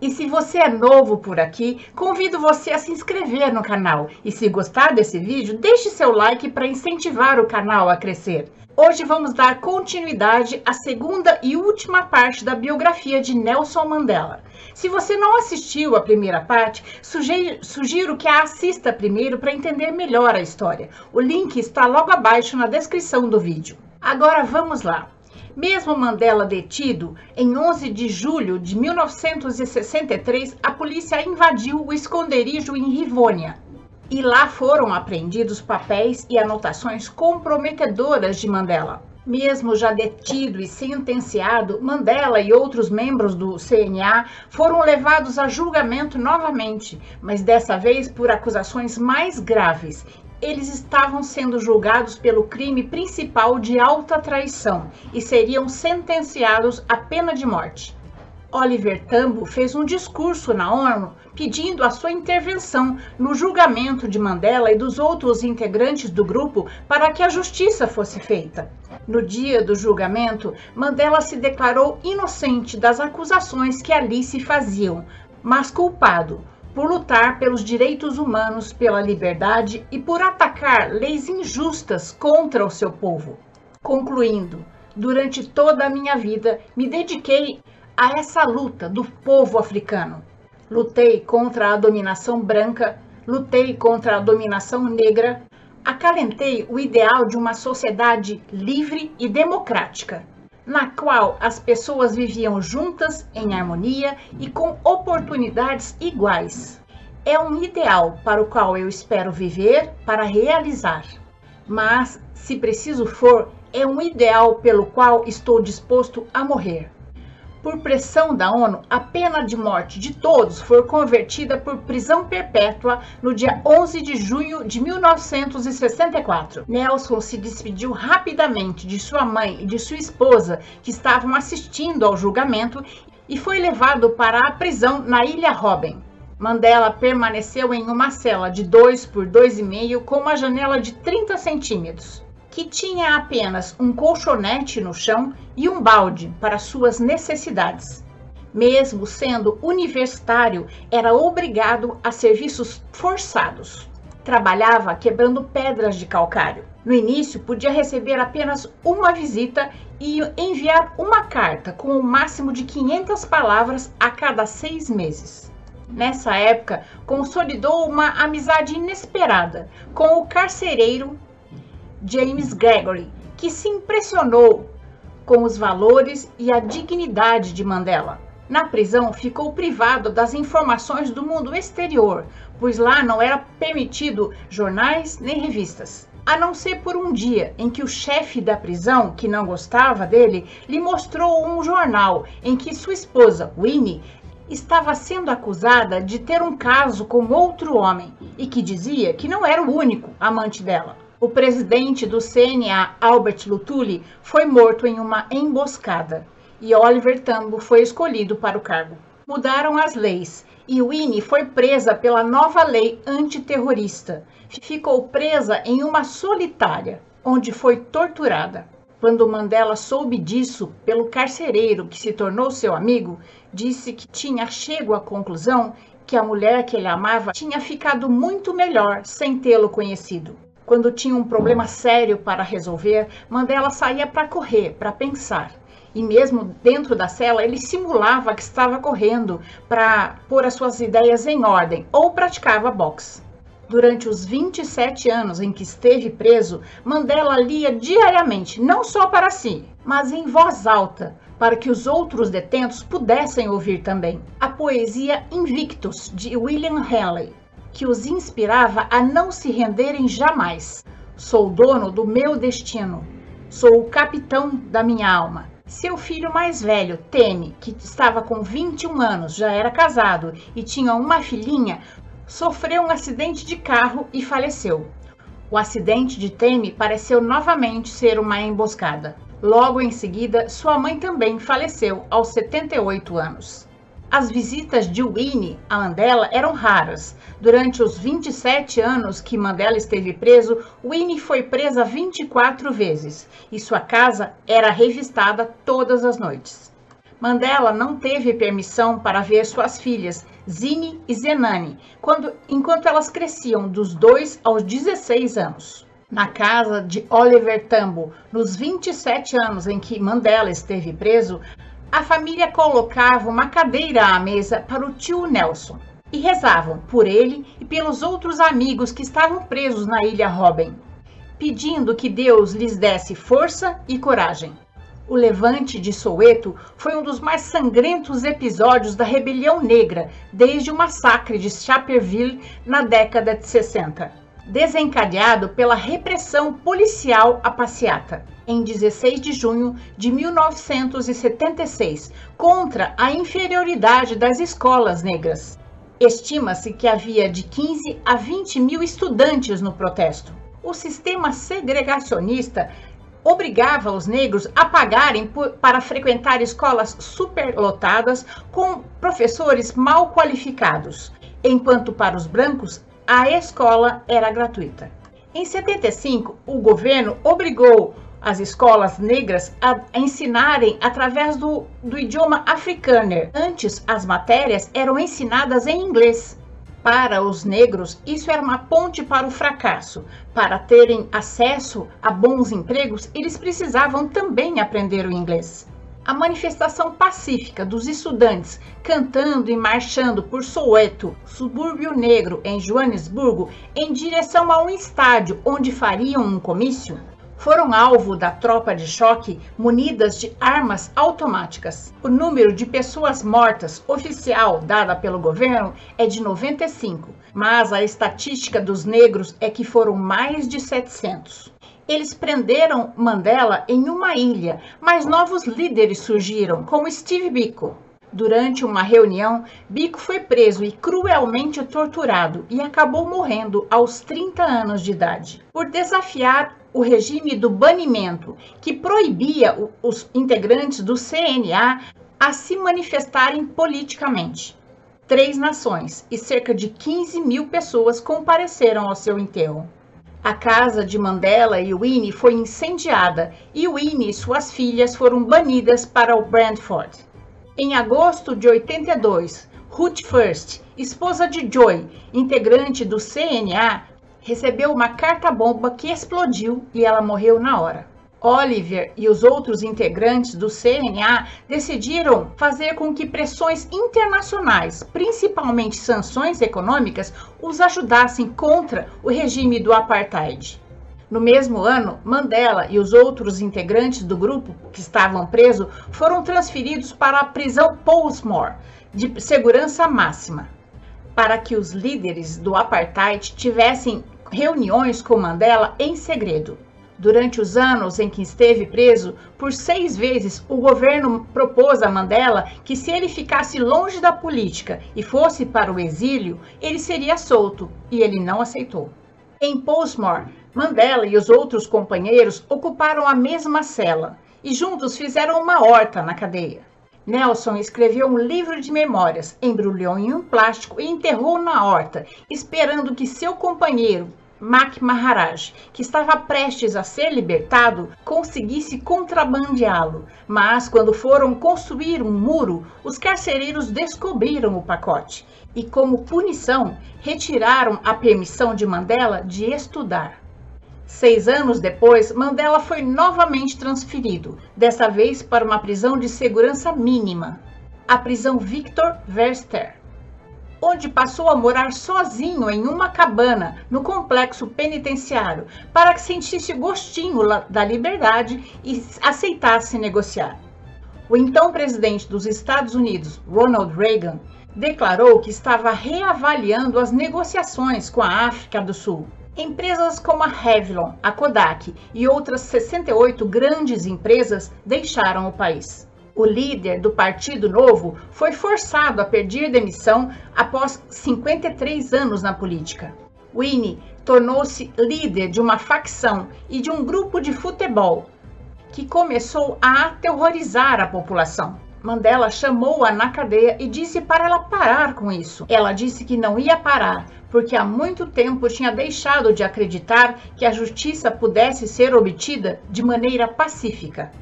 E se você é novo por aqui, convido você a se inscrever no canal. E se gostar desse vídeo, deixe seu like para incentivar o canal a crescer. Hoje vamos dar continuidade à segunda e última parte da biografia de Nelson Mandela. Se você não assistiu a primeira parte, sugiro, sugiro que a assista primeiro para entender melhor a história. O link está logo abaixo na descrição do vídeo. Agora vamos lá. Mesmo Mandela detido, em 11 de julho de 1963, a polícia invadiu o esconderijo em Rivônia, e lá foram apreendidos papéis e anotações comprometedoras de Mandela. Mesmo já detido e sentenciado, Mandela e outros membros do CNA foram levados a julgamento novamente, mas dessa vez por acusações mais graves. Eles estavam sendo julgados pelo crime principal de alta traição e seriam sentenciados à pena de morte. Oliver Tambo fez um discurso na ONU pedindo a sua intervenção no julgamento de Mandela e dos outros integrantes do grupo para que a justiça fosse feita. No dia do julgamento, Mandela se declarou inocente das acusações que ali se faziam, mas culpado por lutar pelos direitos humanos, pela liberdade e por atacar leis injustas contra o seu povo. Concluindo, durante toda a minha vida me dediquei a essa luta do povo africano. Lutei contra a dominação branca, lutei contra a dominação negra, acalentei o ideal de uma sociedade livre e democrática, na qual as pessoas viviam juntas, em harmonia e com oportunidades iguais. É um ideal para o qual eu espero viver para realizar. Mas, se preciso for, é um ideal pelo qual estou disposto a morrer por pressão da ONU, a pena de morte de todos foi convertida por prisão perpétua no dia 11 de junho de 1964. Nelson se despediu rapidamente de sua mãe e de sua esposa, que estavam assistindo ao julgamento, e foi levado para a prisão na Ilha Robben. Mandela permaneceu em uma cela de 2 por 2,5 com uma janela de 30 centímetros que tinha apenas um colchonete no chão e um balde para suas necessidades. Mesmo sendo universitário, era obrigado a serviços forçados. Trabalhava quebrando pedras de calcário. No início, podia receber apenas uma visita e enviar uma carta com o um máximo de 500 palavras a cada seis meses. Nessa época, consolidou uma amizade inesperada com o carcereiro James Gregory, que se impressionou com os valores e a dignidade de Mandela. Na prisão, ficou privado das informações do mundo exterior, pois lá não era permitido jornais nem revistas. A não ser por um dia em que o chefe da prisão, que não gostava dele, lhe mostrou um jornal em que sua esposa, Winnie, estava sendo acusada de ter um caso com outro homem e que dizia que não era o único amante dela. O presidente do CNA, Albert Lutuli, foi morto em uma emboscada e Oliver Tambo foi escolhido para o cargo. Mudaram as leis e Winnie foi presa pela nova lei antiterrorista. Ficou presa em uma solitária, onde foi torturada. Quando Mandela soube disso pelo carcereiro que se tornou seu amigo, disse que tinha chego à conclusão que a mulher que ele amava tinha ficado muito melhor sem tê-lo conhecido. Quando tinha um problema sério para resolver, Mandela saía para correr, para pensar. E mesmo dentro da cela, ele simulava que estava correndo para pôr as suas ideias em ordem ou praticava boxe. Durante os 27 anos em que esteve preso, Mandela lia diariamente, não só para si, mas em voz alta, para que os outros detentos pudessem ouvir também. A poesia Invictus, de William Henley, que os inspirava a não se renderem jamais. Sou dono do meu destino. Sou o capitão da minha alma. Seu filho mais velho, Tene, que estava com 21 anos, já era casado e tinha uma filhinha, sofreu um acidente de carro e faleceu. O acidente de Teme pareceu novamente ser uma emboscada. Logo em seguida, sua mãe também faleceu aos 78 anos. As visitas de Winnie a Mandela eram raras. Durante os 27 anos que Mandela esteve preso, Winnie foi presa 24 vezes e sua casa era revistada todas as noites. Mandela não teve permissão para ver suas filhas, Zine e Zenani, quando, enquanto elas cresciam dos 2 aos 16 anos. Na casa de Oliver Tambo, nos 27 anos em que Mandela esteve preso, a família colocava uma cadeira à mesa para o tio Nelson e rezavam por ele e pelos outros amigos que estavam presos na ilha Robben, pedindo que Deus lhes desse força e coragem. O levante de Soweto foi um dos mais sangrentos episódios da rebelião negra desde o massacre de Chaperville na década de 60, desencadeado pela repressão policial à passeata em 16 de junho de 1976, contra a inferioridade das escolas negras. Estima-se que havia de 15 a 20 mil estudantes no protesto. O sistema segregacionista obrigava os negros a pagarem por, para frequentar escolas superlotadas com professores mal qualificados, enquanto para os brancos a escola era gratuita. Em 75, o governo obrigou as escolas negras a ensinarem através do, do idioma africano. Antes, as matérias eram ensinadas em inglês. Para os negros, isso era uma ponte para o fracasso. Para terem acesso a bons empregos, eles precisavam também aprender o inglês. A manifestação pacífica dos estudantes cantando e marchando por Soweto, subúrbio negro em Joanesburgo, em direção a um estádio onde fariam um comício, foram alvo da tropa de choque munidas de armas automáticas. O número de pessoas mortas oficial dada pelo governo é de 95, mas a estatística dos negros é que foram mais de 700. Eles prenderam Mandela em uma ilha, mas novos líderes surgiram, como Steve Biko. Durante uma reunião, Biko foi preso e cruelmente torturado e acabou morrendo aos 30 anos de idade por desafiar o regime do banimento, que proibia os integrantes do CNA a se manifestarem politicamente. Três nações e cerca de 15 mil pessoas compareceram ao seu enterro. A casa de Mandela e Winnie foi incendiada e Winnie e suas filhas foram banidas para o Brantford. Em agosto de 82, Ruth First, esposa de Joy, integrante do CNA, recebeu uma carta-bomba que explodiu e ela morreu na hora. Oliver e os outros integrantes do CNA decidiram fazer com que pressões internacionais, principalmente sanções econômicas, os ajudassem contra o regime do apartheid. No mesmo ano, Mandela e os outros integrantes do grupo que estavam presos foram transferidos para a prisão Portsmouth, de segurança máxima, para que os líderes do apartheid tivessem reuniões com Mandela em segredo. Durante os anos em que esteve preso, por seis vezes o governo propôs a Mandela que, se ele ficasse longe da política e fosse para o exílio, ele seria solto, e ele não aceitou. Em Portsmouth, Mandela e os outros companheiros ocuparam a mesma cela e juntos fizeram uma horta na cadeia. Nelson escreveu um livro de memórias, embrulhou em um plástico e enterrou na horta, esperando que seu companheiro, Mac Maharaj, que estava prestes a ser libertado, conseguisse contrabandeá-lo. Mas quando foram construir um muro, os carcereiros descobriram o pacote e, como punição, retiraram a permissão de Mandela de estudar. Seis anos depois, Mandela foi novamente transferido, dessa vez para uma prisão de segurança mínima, a prisão Victor Verster onde passou a morar sozinho em uma cabana no complexo penitenciário, para que sentisse gostinho da liberdade e aceitasse negociar. O então presidente dos Estados Unidos, Ronald Reagan, declarou que estava reavaliando as negociações com a África do Sul. Empresas como a Revlon, a Kodak e outras 68 grandes empresas deixaram o país. O líder do Partido Novo foi forçado a pedir demissão após 53 anos na política. Winnie tornou-se líder de uma facção e de um grupo de futebol que começou a aterrorizar a população. Mandela chamou-a na cadeia e disse para ela parar com isso. Ela disse que não ia parar, porque há muito tempo tinha deixado de acreditar que a justiça pudesse ser obtida de maneira pacífica.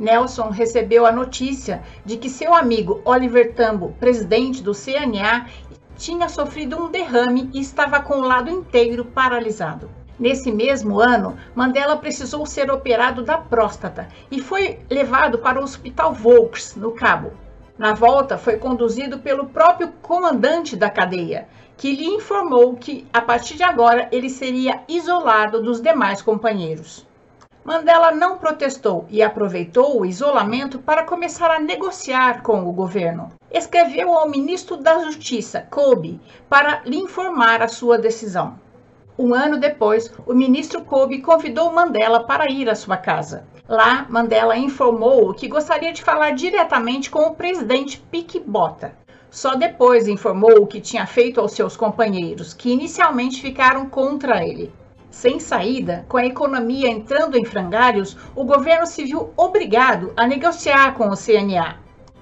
Nelson recebeu a notícia de que seu amigo Oliver Tambo, presidente do CNA, tinha sofrido um derrame e estava com o lado inteiro paralisado. Nesse mesmo ano, Mandela precisou ser operado da próstata e foi levado para o Hospital Volks, no Cabo. Na volta, foi conduzido pelo próprio comandante da cadeia, que lhe informou que, a partir de agora, ele seria isolado dos demais companheiros. Mandela não protestou e aproveitou o isolamento para começar a negociar com o governo. Escreveu ao ministro da Justiça, Kobe, para lhe informar a sua decisão. Um ano depois, o ministro Kobe convidou Mandela para ir à sua casa. Lá, Mandela informou que gostaria de falar diretamente com o presidente Pik Botha. Só depois informou o que tinha feito aos seus companheiros, que inicialmente ficaram contra ele. Sem saída, com a economia entrando em frangalhos, o governo se viu obrigado a negociar com o CNA.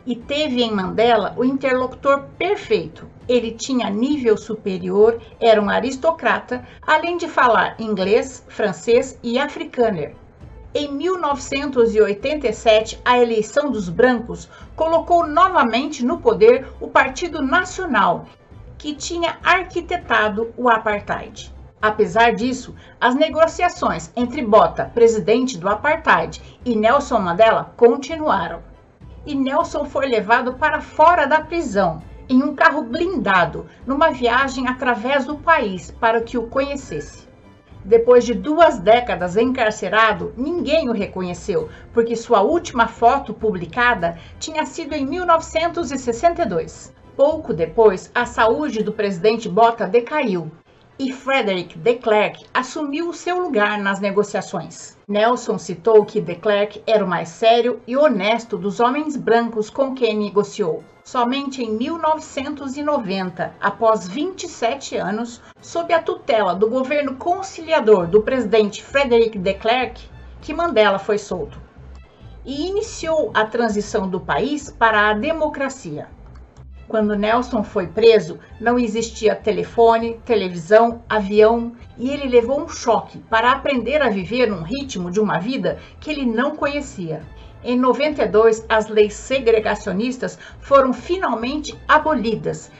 E teve em Mandela o interlocutor perfeito. Ele tinha nível superior, era um aristocrata, além de falar inglês, francês e africâner. Em 1987, a eleição dos brancos colocou novamente no poder o Partido Nacional, que tinha arquitetado o apartheid. Apesar disso, as negociações entre Botha, presidente do apartheid, e Nelson Mandela continuaram. E Nelson foi levado para fora da prisão, em um carro blindado, numa viagem através do país para que o conhecesse. Depois de duas décadas encarcerado, ninguém o reconheceu, porque sua última foto publicada tinha sido em 1962. Pouco depois, a saúde do presidente Botha decaiu e Frederick de Klerk assumiu o seu lugar nas negociações. Nelson citou que de Klerk era o mais sério e honesto dos homens brancos com quem negociou. Somente em 1990, após 27 anos, sob a tutela do governo conciliador do presidente Frederick de Klerk, que Mandela foi solto e iniciou a transição do país para a democracia. Quando Nelson foi preso, não existia telefone, televisão, avião e ele levou um choque para aprender a viver num ritmo de uma vida que ele não conhecia. Em 92, as leis segregacionistas foram finalmente abolidas,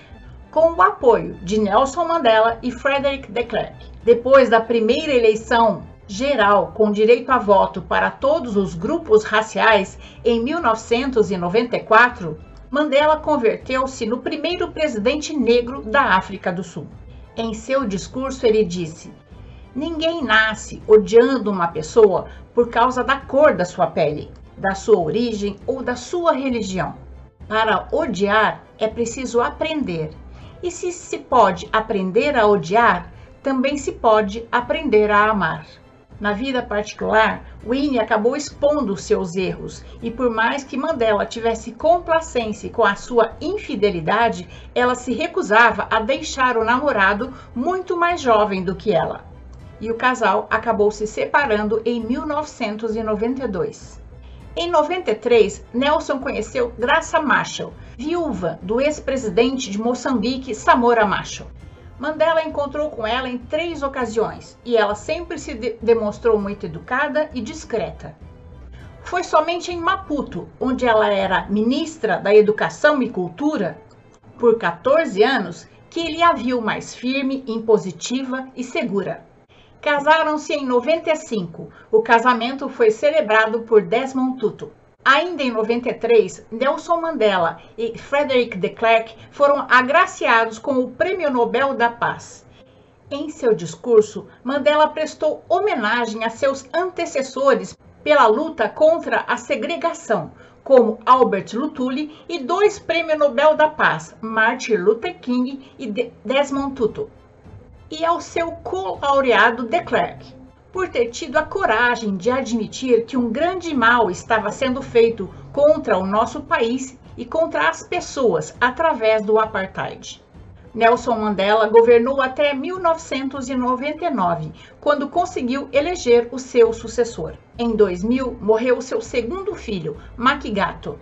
com o apoio de Nelson Mandela e Frederick de Klerk. Depois da primeira eleição geral com direito a voto para todos os grupos raciais em 1994, Mandela converteu-se no primeiro presidente negro da África do Sul. Em seu discurso, ele disse: Ninguém nasce odiando uma pessoa por causa da cor da sua pele, da sua origem ou da sua religião. Para odiar é preciso aprender. E se se pode aprender a odiar, também se pode aprender a amar. Na vida particular, Winnie acabou expondo seus erros e, por mais que Mandela tivesse complacência com a sua infidelidade, ela se recusava a deixar o namorado muito mais jovem do que ela. E o casal acabou se separando em 1992. Em 93, Nelson conheceu Graça Machel, viúva do ex-presidente de Moçambique, Samora Machel. Mandela encontrou com ela em três ocasiões e ela sempre se de demonstrou muito educada e discreta. Foi somente em Maputo, onde ela era ministra da Educação e Cultura, por 14 anos, que ele a viu mais firme, impositiva e segura. Casaram-se em 95. O casamento foi celebrado por Desmond Tutu. Ainda em 93, Nelson Mandela e Frederick de Klerk foram agraciados com o Prêmio Nobel da Paz. Em seu discurso, Mandela prestou homenagem a seus antecessores pela luta contra a segregação, como Albert Luthuli e dois Prêmios Nobel da Paz, Martin Luther King e Desmond Tutu, e ao seu co-laureado de Klerk por ter tido a coragem de admitir que um grande mal estava sendo feito contra o nosso país e contra as pessoas através do apartheid. Nelson Mandela governou até 1999, quando conseguiu eleger o seu sucessor. Em 2000, morreu seu segundo filho, Makigato.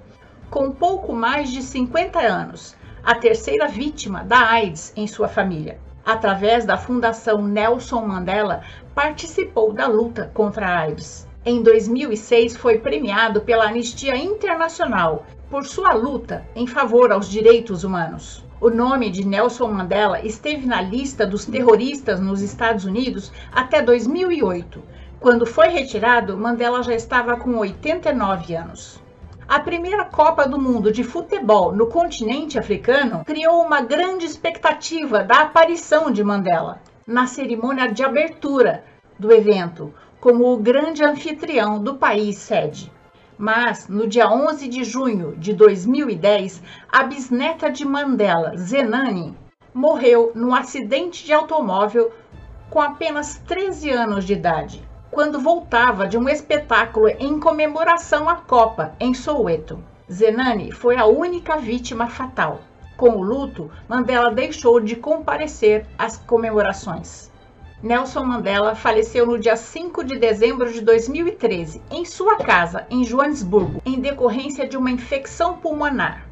com pouco mais de 50 anos, a terceira vítima da AIDS em sua família. Através da Fundação Nelson Mandela, participou da luta contra a AIDS. Em 2006, foi premiado pela Anistia Internacional por sua luta em favor aos direitos humanos. O nome de Nelson Mandela esteve na lista dos terroristas nos Estados Unidos até 2008. Quando foi retirado, Mandela já estava com 89 anos. A primeira Copa do Mundo de futebol no continente africano criou uma grande expectativa da aparição de Mandela na cerimônia de abertura do evento, como o grande anfitrião do país sede. Mas, no dia 11 de junho de 2010, a bisneta de Mandela, Zenani, morreu num acidente de automóvel com apenas 13 anos de idade, quando voltava de um espetáculo em comemoração à Copa em Soweto. Zenani foi a única vítima fatal. Com o luto, Mandela deixou de comparecer às comemorações. Nelson Mandela faleceu no dia 5 de dezembro de 2013, em sua casa, em Joanesburgo, em decorrência de uma infecção pulmonar.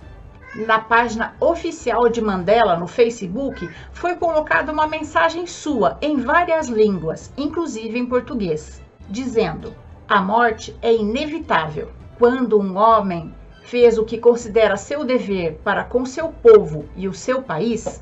Na página oficial de Mandela no Facebook foi colocada uma mensagem sua em várias línguas, inclusive em português, dizendo: A morte é inevitável. Quando um homem fez o que considera seu dever para com seu povo e o seu país,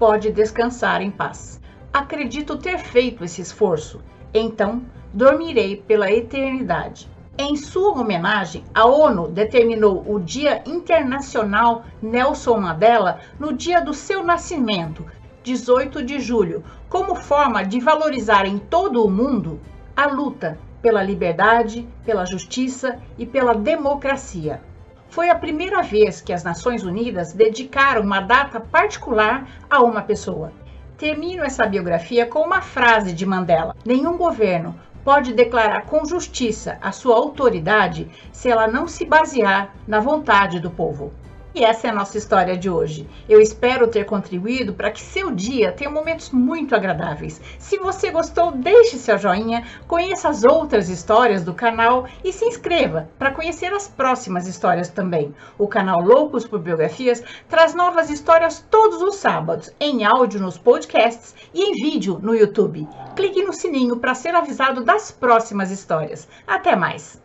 pode descansar em paz. Acredito ter feito esse esforço, então dormirei pela eternidade. Em sua homenagem, a ONU determinou o Dia Internacional Nelson Mandela no dia do seu nascimento, 18 de julho, como forma de valorizar em todo o mundo a luta pela liberdade, pela justiça e pela democracia. Foi a primeira vez que as Nações Unidas dedicaram uma data particular a uma pessoa. Termino essa biografia com uma frase de Mandela: Nenhum governo pode declarar com justiça a sua autoridade se ela não se basear na vontade do povo. E essa é a nossa história de hoje. Eu espero ter contribuído para que seu dia tenha momentos muito agradáveis. Se você gostou, deixe seu joinha, conheça as outras histórias do canal e se inscreva para conhecer as próximas histórias também. O canal Loucos por Biografias traz novas histórias todos os sábados, em áudio nos podcasts e em vídeo no YouTube. Clique no sininho para ser avisado das próximas histórias. Até mais!